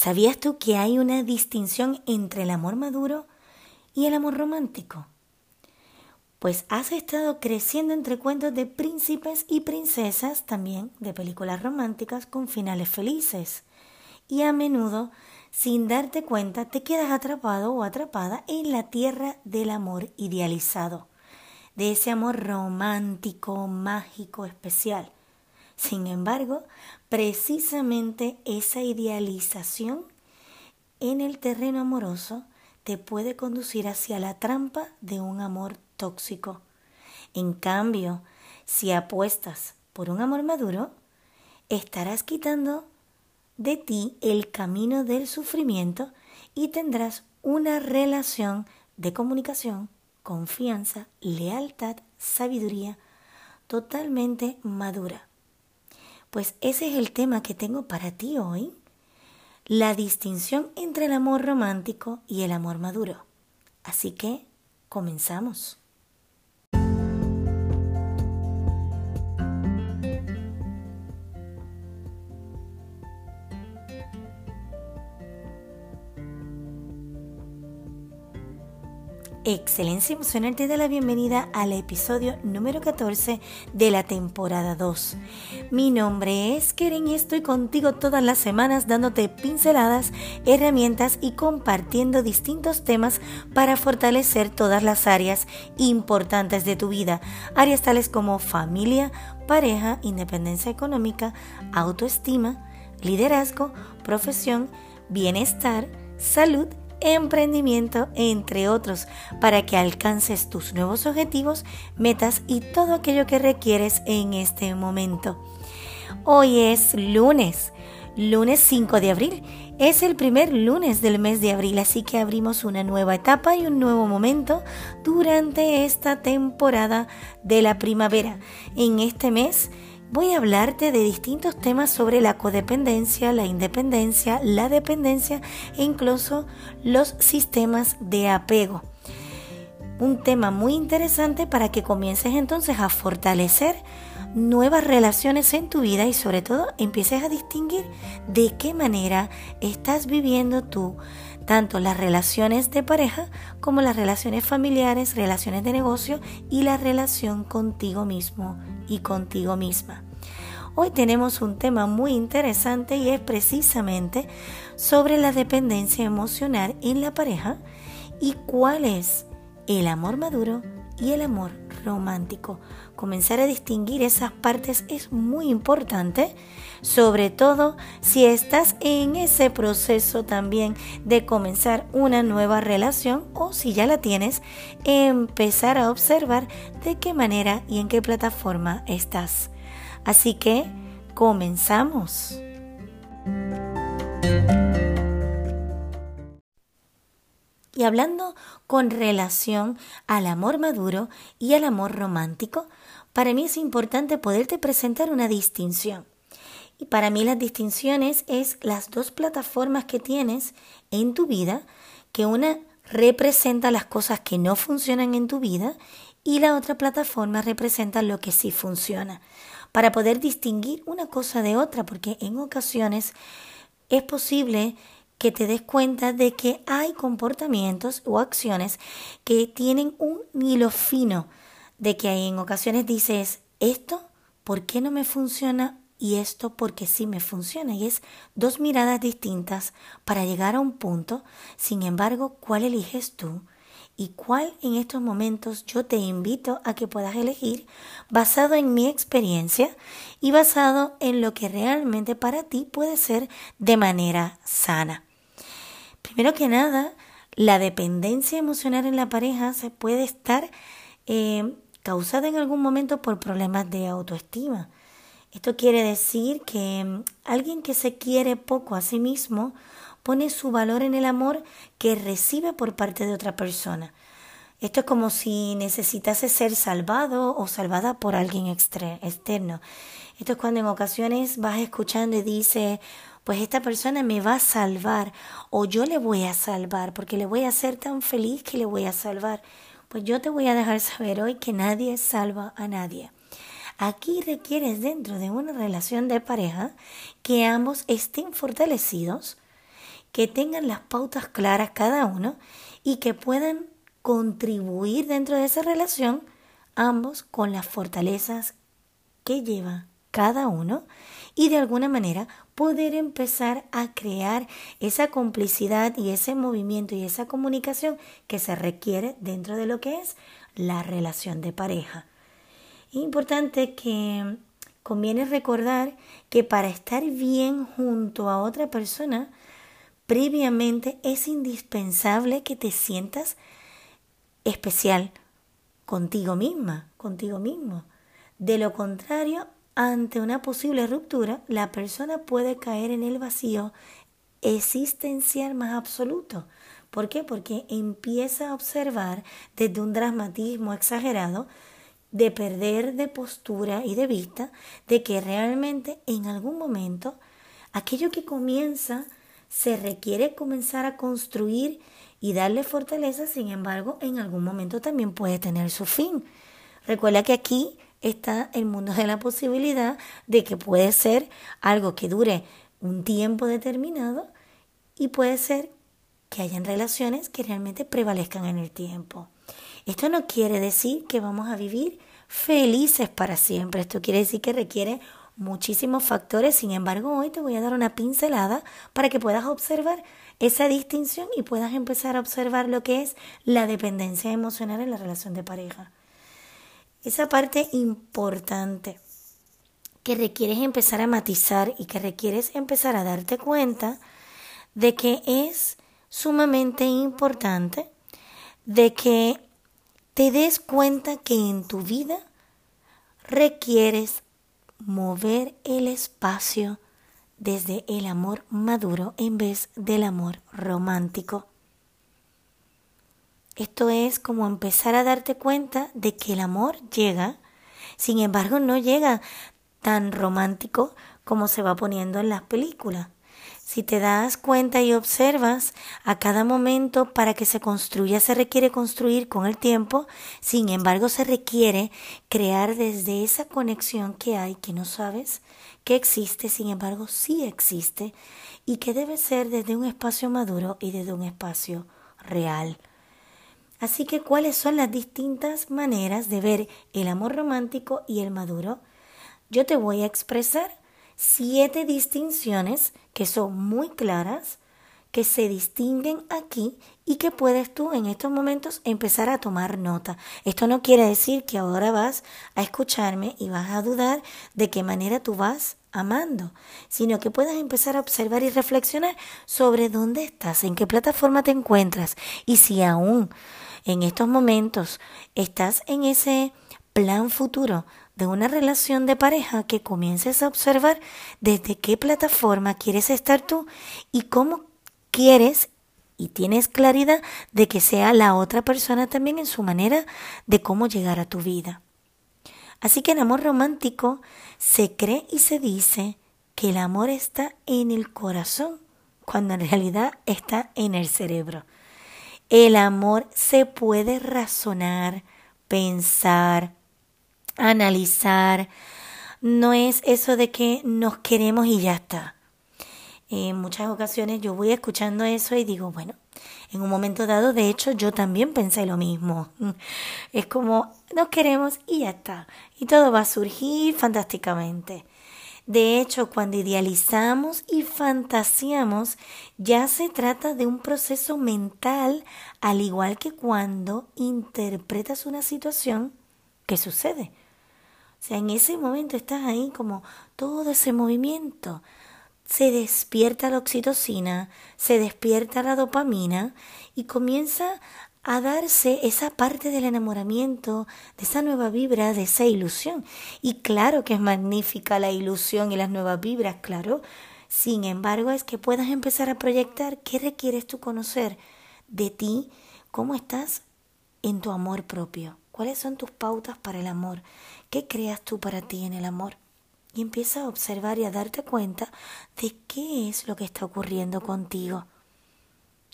¿Sabías tú que hay una distinción entre el amor maduro y el amor romántico? Pues has estado creciendo entre cuentos de príncipes y princesas, también de películas románticas con finales felices. Y a menudo, sin darte cuenta, te quedas atrapado o atrapada en la tierra del amor idealizado, de ese amor romántico, mágico, especial. Sin embargo, precisamente esa idealización en el terreno amoroso te puede conducir hacia la trampa de un amor tóxico. En cambio, si apuestas por un amor maduro, estarás quitando de ti el camino del sufrimiento y tendrás una relación de comunicación, confianza, lealtad, sabiduría totalmente madura. Pues ese es el tema que tengo para ti hoy, la distinción entre el amor romántico y el amor maduro. Así que comenzamos. Excelencia Emocional te da la bienvenida al episodio número 14 de la temporada 2. Mi nombre es Keren y estoy contigo todas las semanas dándote pinceladas, herramientas y compartiendo distintos temas para fortalecer todas las áreas importantes de tu vida. Áreas tales como familia, pareja, independencia económica, autoestima, liderazgo, profesión, bienestar, salud, emprendimiento, entre otros, para que alcances tus nuevos objetivos, metas y todo aquello que requieres en este momento. Hoy es lunes, lunes 5 de abril. Es el primer lunes del mes de abril, así que abrimos una nueva etapa y un nuevo momento durante esta temporada de la primavera. En este mes voy a hablarte de distintos temas sobre la codependencia, la independencia, la dependencia e incluso los sistemas de apego. Un tema muy interesante para que comiences entonces a fortalecer nuevas relaciones en tu vida y sobre todo empieces a distinguir de qué manera estás viviendo tú tanto las relaciones de pareja como las relaciones familiares, relaciones de negocio y la relación contigo mismo y contigo misma. Hoy tenemos un tema muy interesante y es precisamente sobre la dependencia emocional en la pareja y cuál es el amor maduro y el amor romántico. Comenzar a distinguir esas partes es muy importante, sobre todo si estás en ese proceso también de comenzar una nueva relación o si ya la tienes, empezar a observar de qué manera y en qué plataforma estás. Así que comenzamos. Y hablando con relación al amor maduro y al amor romántico, para mí es importante poderte presentar una distinción. Y para mí las distinciones es las dos plataformas que tienes en tu vida, que una representa las cosas que no funcionan en tu vida y la otra plataforma representa lo que sí funciona, para poder distinguir una cosa de otra, porque en ocasiones es posible que te des cuenta de que hay comportamientos o acciones que tienen un hilo fino, de que en ocasiones dices, esto, ¿por qué no me funciona? Y esto porque sí me funciona. Y es dos miradas distintas para llegar a un punto. Sin embargo, ¿cuál eliges tú? y cuál en estos momentos yo te invito a que puedas elegir basado en mi experiencia y basado en lo que realmente para ti puede ser de manera sana. Primero que nada, la dependencia emocional en la pareja se puede estar eh, causada en algún momento por problemas de autoestima. Esto quiere decir que mm, alguien que se quiere poco a sí mismo pone su valor en el amor que recibe por parte de otra persona. Esto es como si necesitase ser salvado o salvada por alguien externo. Esto es cuando en ocasiones vas escuchando y dices, pues esta persona me va a salvar o yo le voy a salvar porque le voy a hacer tan feliz que le voy a salvar. Pues yo te voy a dejar saber hoy que nadie salva a nadie. Aquí requieres dentro de una relación de pareja que ambos estén fortalecidos que tengan las pautas claras cada uno y que puedan contribuir dentro de esa relación ambos con las fortalezas que lleva cada uno y de alguna manera poder empezar a crear esa complicidad y ese movimiento y esa comunicación que se requiere dentro de lo que es la relación de pareja. importante que conviene recordar que para estar bien junto a otra persona, previamente es indispensable que te sientas especial contigo misma, contigo mismo. De lo contrario, ante una posible ruptura, la persona puede caer en el vacío existencial más absoluto. ¿Por qué? Porque empieza a observar desde un dramatismo exagerado de perder de postura y de vista de que realmente en algún momento aquello que comienza se requiere comenzar a construir y darle fortaleza, sin embargo, en algún momento también puede tener su fin. Recuerda que aquí está el mundo de la posibilidad de que puede ser algo que dure un tiempo determinado y puede ser que hayan relaciones que realmente prevalezcan en el tiempo. Esto no quiere decir que vamos a vivir felices para siempre. Esto quiere decir que requiere muchísimos factores. Sin embargo, hoy te voy a dar una pincelada para que puedas observar esa distinción y puedas empezar a observar lo que es la dependencia emocional en la relación de pareja. Esa parte importante que requieres empezar a matizar y que requieres empezar a darte cuenta de que es sumamente importante de que te des cuenta que en tu vida requieres mover el espacio desde el amor maduro en vez del amor romántico. Esto es como empezar a darte cuenta de que el amor llega, sin embargo no llega tan romántico como se va poniendo en las películas. Si te das cuenta y observas, a cada momento para que se construya se requiere construir con el tiempo, sin embargo se requiere crear desde esa conexión que hay, que no sabes que existe, sin embargo sí existe, y que debe ser desde un espacio maduro y desde un espacio real. Así que, ¿cuáles son las distintas maneras de ver el amor romántico y el maduro? Yo te voy a expresar siete distinciones que son muy claras, que se distinguen aquí y que puedes tú en estos momentos empezar a tomar nota. Esto no quiere decir que ahora vas a escucharme y vas a dudar de qué manera tú vas amando, sino que puedas empezar a observar y reflexionar sobre dónde estás, en qué plataforma te encuentras y si aún en estos momentos estás en ese plan futuro de una relación de pareja que comiences a observar desde qué plataforma quieres estar tú y cómo quieres y tienes claridad de que sea la otra persona también en su manera de cómo llegar a tu vida. Así que el amor romántico se cree y se dice que el amor está en el corazón, cuando en realidad está en el cerebro. El amor se puede razonar, pensar, analizar. No es eso de que nos queremos y ya está. En muchas ocasiones yo voy escuchando eso y digo, bueno, en un momento dado, de hecho, yo también pensé lo mismo. Es como, nos queremos y ya está. Y todo va a surgir fantásticamente. De hecho, cuando idealizamos y fantaseamos, ya se trata de un proceso mental, al igual que cuando interpretas una situación que sucede. O sea, en ese momento estás ahí como todo ese movimiento. Se despierta la oxitocina, se despierta la dopamina y comienza a darse esa parte del enamoramiento, de esa nueva vibra, de esa ilusión. Y claro que es magnífica la ilusión y las nuevas vibras, claro. Sin embargo, es que puedas empezar a proyectar qué requieres tú conocer de ti, cómo estás en tu amor propio, cuáles son tus pautas para el amor, qué creas tú para ti en el amor. Y empieza a observar y a darte cuenta de qué es lo que está ocurriendo contigo.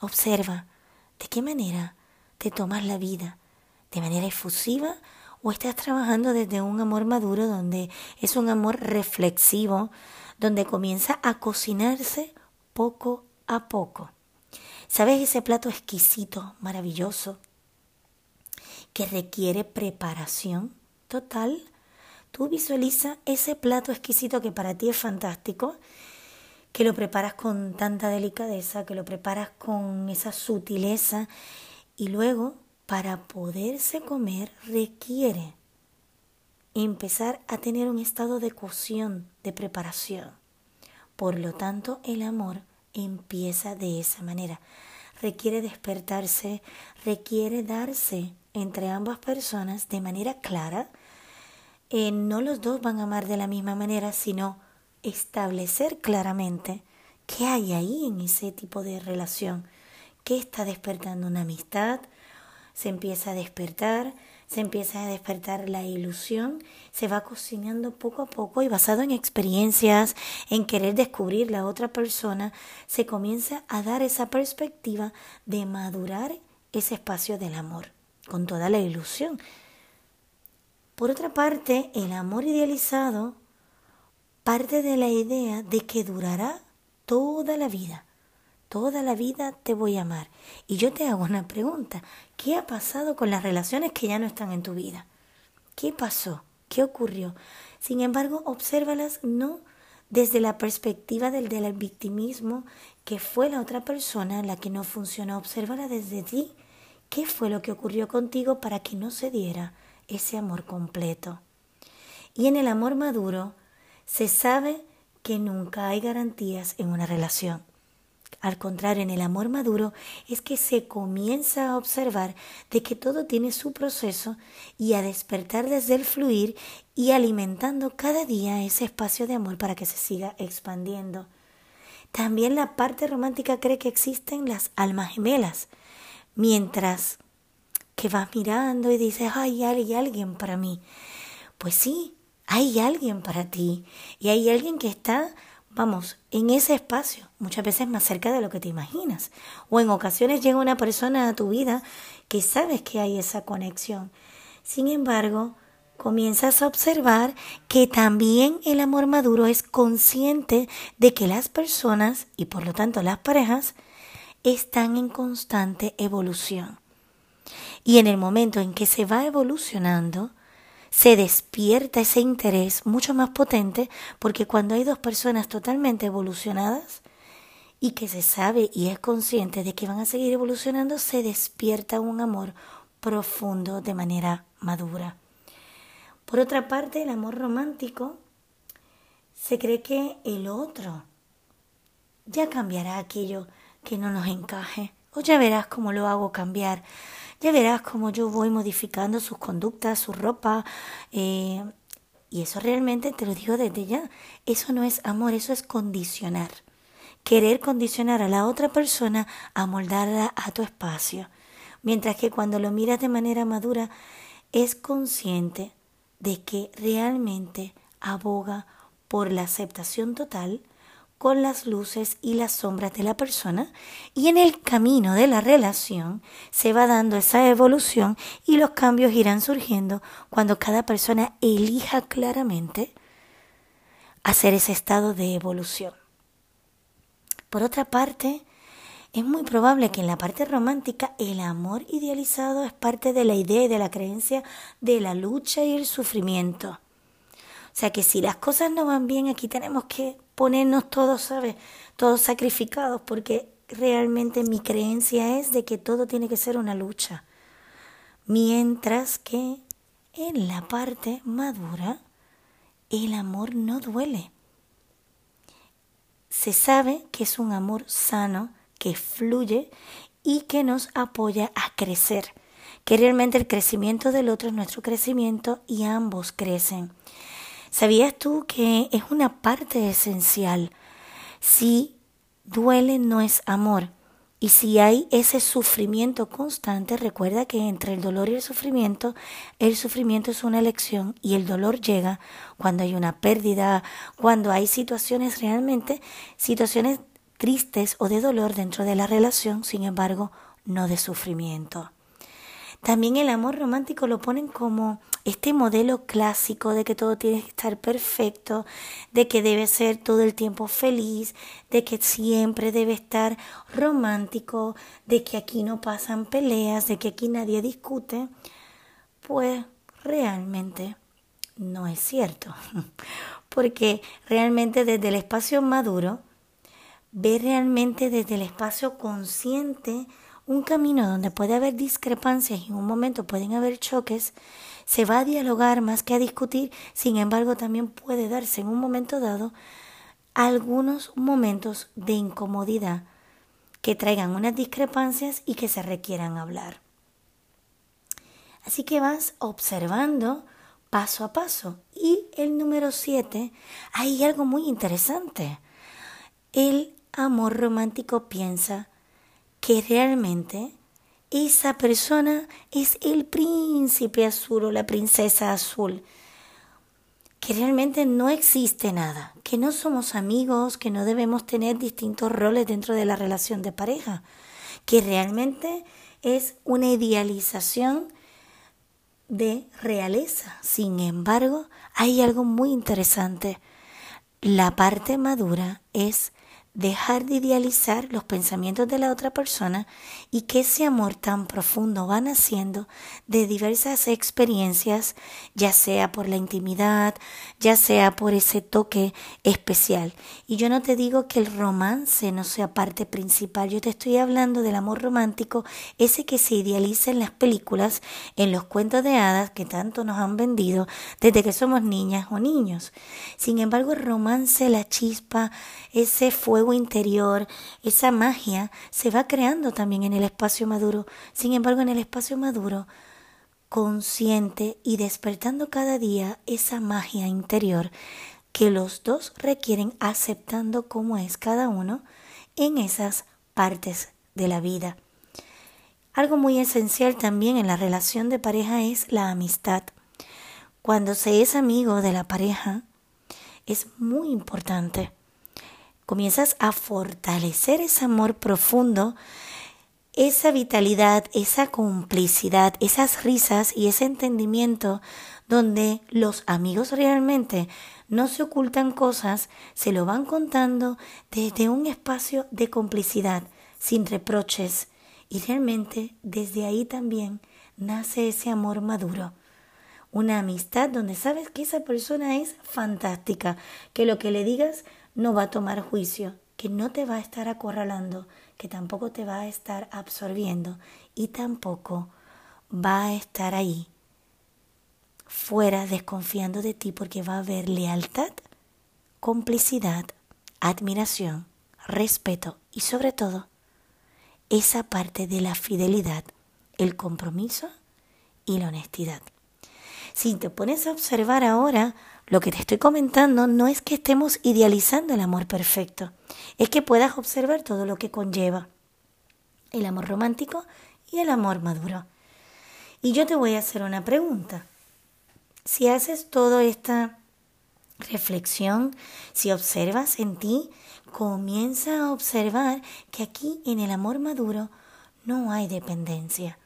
Observa de qué manera te tomas la vida de manera efusiva o estás trabajando desde un amor maduro donde es un amor reflexivo, donde comienza a cocinarse poco a poco. ¿Sabes ese plato exquisito, maravilloso, que requiere preparación total? Tú visualiza ese plato exquisito que para ti es fantástico, que lo preparas con tanta delicadeza, que lo preparas con esa sutileza y luego para poderse comer requiere empezar a tener un estado de cocción, de preparación. Por lo tanto, el amor empieza de esa manera. Requiere despertarse, requiere darse entre ambas personas de manera clara. Eh, no los dos van a amar de la misma manera, sino establecer claramente qué hay ahí en ese tipo de relación, qué está despertando una amistad, se empieza a despertar, se empieza a despertar la ilusión, se va cocinando poco a poco y basado en experiencias, en querer descubrir la otra persona, se comienza a dar esa perspectiva de madurar ese espacio del amor, con toda la ilusión. Por otra parte, el amor idealizado parte de la idea de que durará toda la vida. Toda la vida te voy a amar. Y yo te hago una pregunta. ¿Qué ha pasado con las relaciones que ya no están en tu vida? ¿Qué pasó? ¿Qué ocurrió? Sin embargo, obsérvalas no desde la perspectiva del, del victimismo, que fue la otra persona la que no funcionó. Obsérvala desde ti. ¿Qué fue lo que ocurrió contigo para que no se diera ese amor completo? Y en el amor maduro, se sabe que nunca hay garantías en una relación. Al contrario, en el amor maduro es que se comienza a observar de que todo tiene su proceso y a despertar desde el fluir y alimentando cada día ese espacio de amor para que se siga expandiendo. También la parte romántica cree que existen las almas gemelas, mientras que vas mirando y dices, ay, hay alguien para mí. Pues sí, hay alguien para ti y hay alguien que está, vamos, en ese espacio, muchas veces más cerca de lo que te imaginas. O en ocasiones llega una persona a tu vida que sabes que hay esa conexión. Sin embargo, comienzas a observar que también el amor maduro es consciente de que las personas y por lo tanto las parejas están en constante evolución. Y en el momento en que se va evolucionando, se despierta ese interés mucho más potente porque cuando hay dos personas totalmente evolucionadas y que se sabe y es consciente de que van a seguir evolucionando, se despierta un amor profundo de manera madura. Por otra parte, el amor romántico se cree que el otro ya cambiará aquello que no nos encaje, o ya verás cómo lo hago cambiar, ya verás cómo yo voy modificando sus conductas, su ropa. Eh, y eso realmente te lo digo desde ya. Eso no es amor, eso es condicionar. Querer condicionar a la otra persona a moldarla a tu espacio. Mientras que cuando lo miras de manera madura, es consciente de que realmente aboga por la aceptación total con las luces y las sombras de la persona y en el camino de la relación se va dando esa evolución y los cambios irán surgiendo cuando cada persona elija claramente hacer ese estado de evolución. Por otra parte, es muy probable que en la parte romántica el amor idealizado es parte de la idea y de la creencia de la lucha y el sufrimiento. O sea que si las cosas no van bien, aquí tenemos que ponernos todos, ¿sabes? Todos sacrificados, porque realmente mi creencia es de que todo tiene que ser una lucha. Mientras que en la parte madura, el amor no duele. Se sabe que es un amor sano, que fluye y que nos apoya a crecer, que realmente el crecimiento del otro es nuestro crecimiento y ambos crecen. ¿Sabías tú que es una parte esencial? Si duele no es amor. Y si hay ese sufrimiento constante, recuerda que entre el dolor y el sufrimiento, el sufrimiento es una elección y el dolor llega cuando hay una pérdida, cuando hay situaciones realmente, situaciones tristes o de dolor dentro de la relación, sin embargo, no de sufrimiento. También el amor romántico lo ponen como este modelo clásico de que todo tiene que estar perfecto, de que debe ser todo el tiempo feliz, de que siempre debe estar romántico, de que aquí no pasan peleas, de que aquí nadie discute, pues realmente no es cierto. Porque realmente desde el espacio maduro, ve realmente desde el espacio consciente un camino donde puede haber discrepancias y en un momento pueden haber choques, se va a dialogar más que a discutir, sin embargo también puede darse en un momento dado algunos momentos de incomodidad que traigan unas discrepancias y que se requieran hablar. Así que vas observando paso a paso. Y el número siete, hay algo muy interesante. El amor romántico piensa que realmente esa persona es el príncipe azul o la princesa azul, que realmente no existe nada, que no somos amigos, que no debemos tener distintos roles dentro de la relación de pareja, que realmente es una idealización de realeza. Sin embargo, hay algo muy interesante. La parte madura es dejar de idealizar los pensamientos de la otra persona y que ese amor tan profundo va naciendo de diversas experiencias, ya sea por la intimidad, ya sea por ese toque especial. Y yo no te digo que el romance no sea parte principal, yo te estoy hablando del amor romántico, ese que se idealiza en las películas, en los cuentos de hadas que tanto nos han vendido desde que somos niñas o niños. Sin embargo, el romance, la chispa, ese fuego interior, esa magia, se va creando también en el espacio maduro. Sin embargo, en el espacio maduro, consciente y despertando cada día esa magia interior que los dos requieren aceptando cómo es cada uno en esas partes de la vida. Algo muy esencial también en la relación de pareja es la amistad. Cuando se es amigo de la pareja, es muy importante comienzas a fortalecer ese amor profundo, esa vitalidad, esa complicidad, esas risas y ese entendimiento donde los amigos realmente no se ocultan cosas, se lo van contando desde un espacio de complicidad, sin reproches, y realmente desde ahí también nace ese amor maduro. Una amistad donde sabes que esa persona es fantástica, que lo que le digas no va a tomar juicio, que no te va a estar acorralando, que tampoco te va a estar absorbiendo y tampoco va a estar ahí fuera desconfiando de ti porque va a haber lealtad, complicidad, admiración, respeto y sobre todo esa parte de la fidelidad, el compromiso y la honestidad. Si te pones a observar ahora lo que te estoy comentando no es que estemos idealizando el amor perfecto, es que puedas observar todo lo que conlleva el amor romántico y el amor maduro. Y yo te voy a hacer una pregunta. Si haces toda esta reflexión, si observas en ti, comienza a observar que aquí en el amor maduro no hay dependencia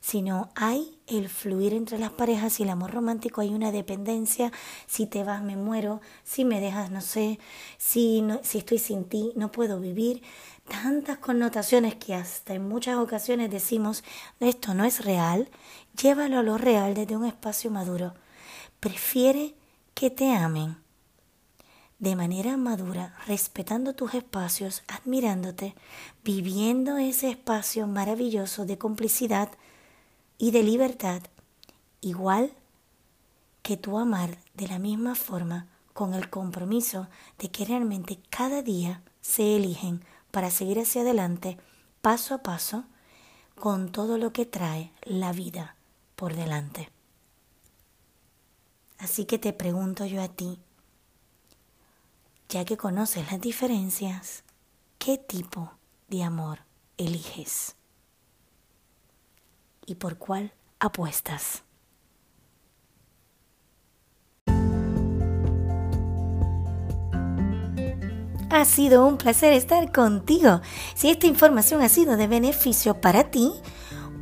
sino hay el fluir entre las parejas y el amor romántico, hay una dependencia, si te vas me muero, si me dejas no sé, si, si estoy sin ti no puedo vivir, tantas connotaciones que hasta en muchas ocasiones decimos esto no es real, llévalo a lo real desde un espacio maduro. Prefiere que te amen de manera madura, respetando tus espacios, admirándote, viviendo ese espacio maravilloso de complicidad, y de libertad, igual que tú amar de la misma forma con el compromiso de que realmente cada día se eligen para seguir hacia adelante paso a paso con todo lo que trae la vida por delante. Así que te pregunto yo a ti, ya que conoces las diferencias, ¿qué tipo de amor eliges? Y por cuál apuestas. Ha sido un placer estar contigo. Si esta información ha sido de beneficio para ti,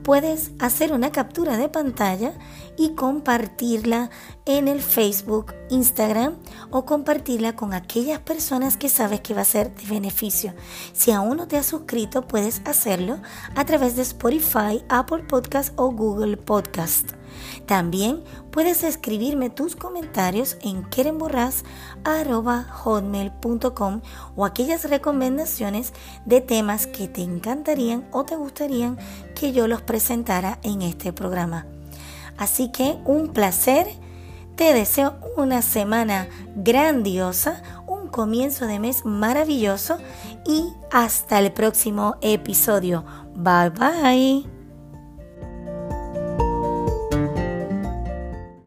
puedes hacer una captura de pantalla y compartirla en el Facebook, Instagram o compartirla con aquellas personas que sabes que va a ser de beneficio. Si aún no te has suscrito, puedes hacerlo a través de Spotify, Apple Podcast o Google Podcast. También puedes escribirme tus comentarios en querenborras.hotmail.com o aquellas recomendaciones de temas que te encantarían o te gustarían que yo los presentara en este programa. Así que un placer. Te deseo una semana grandiosa, un comienzo de mes maravilloso y hasta el próximo episodio. Bye bye.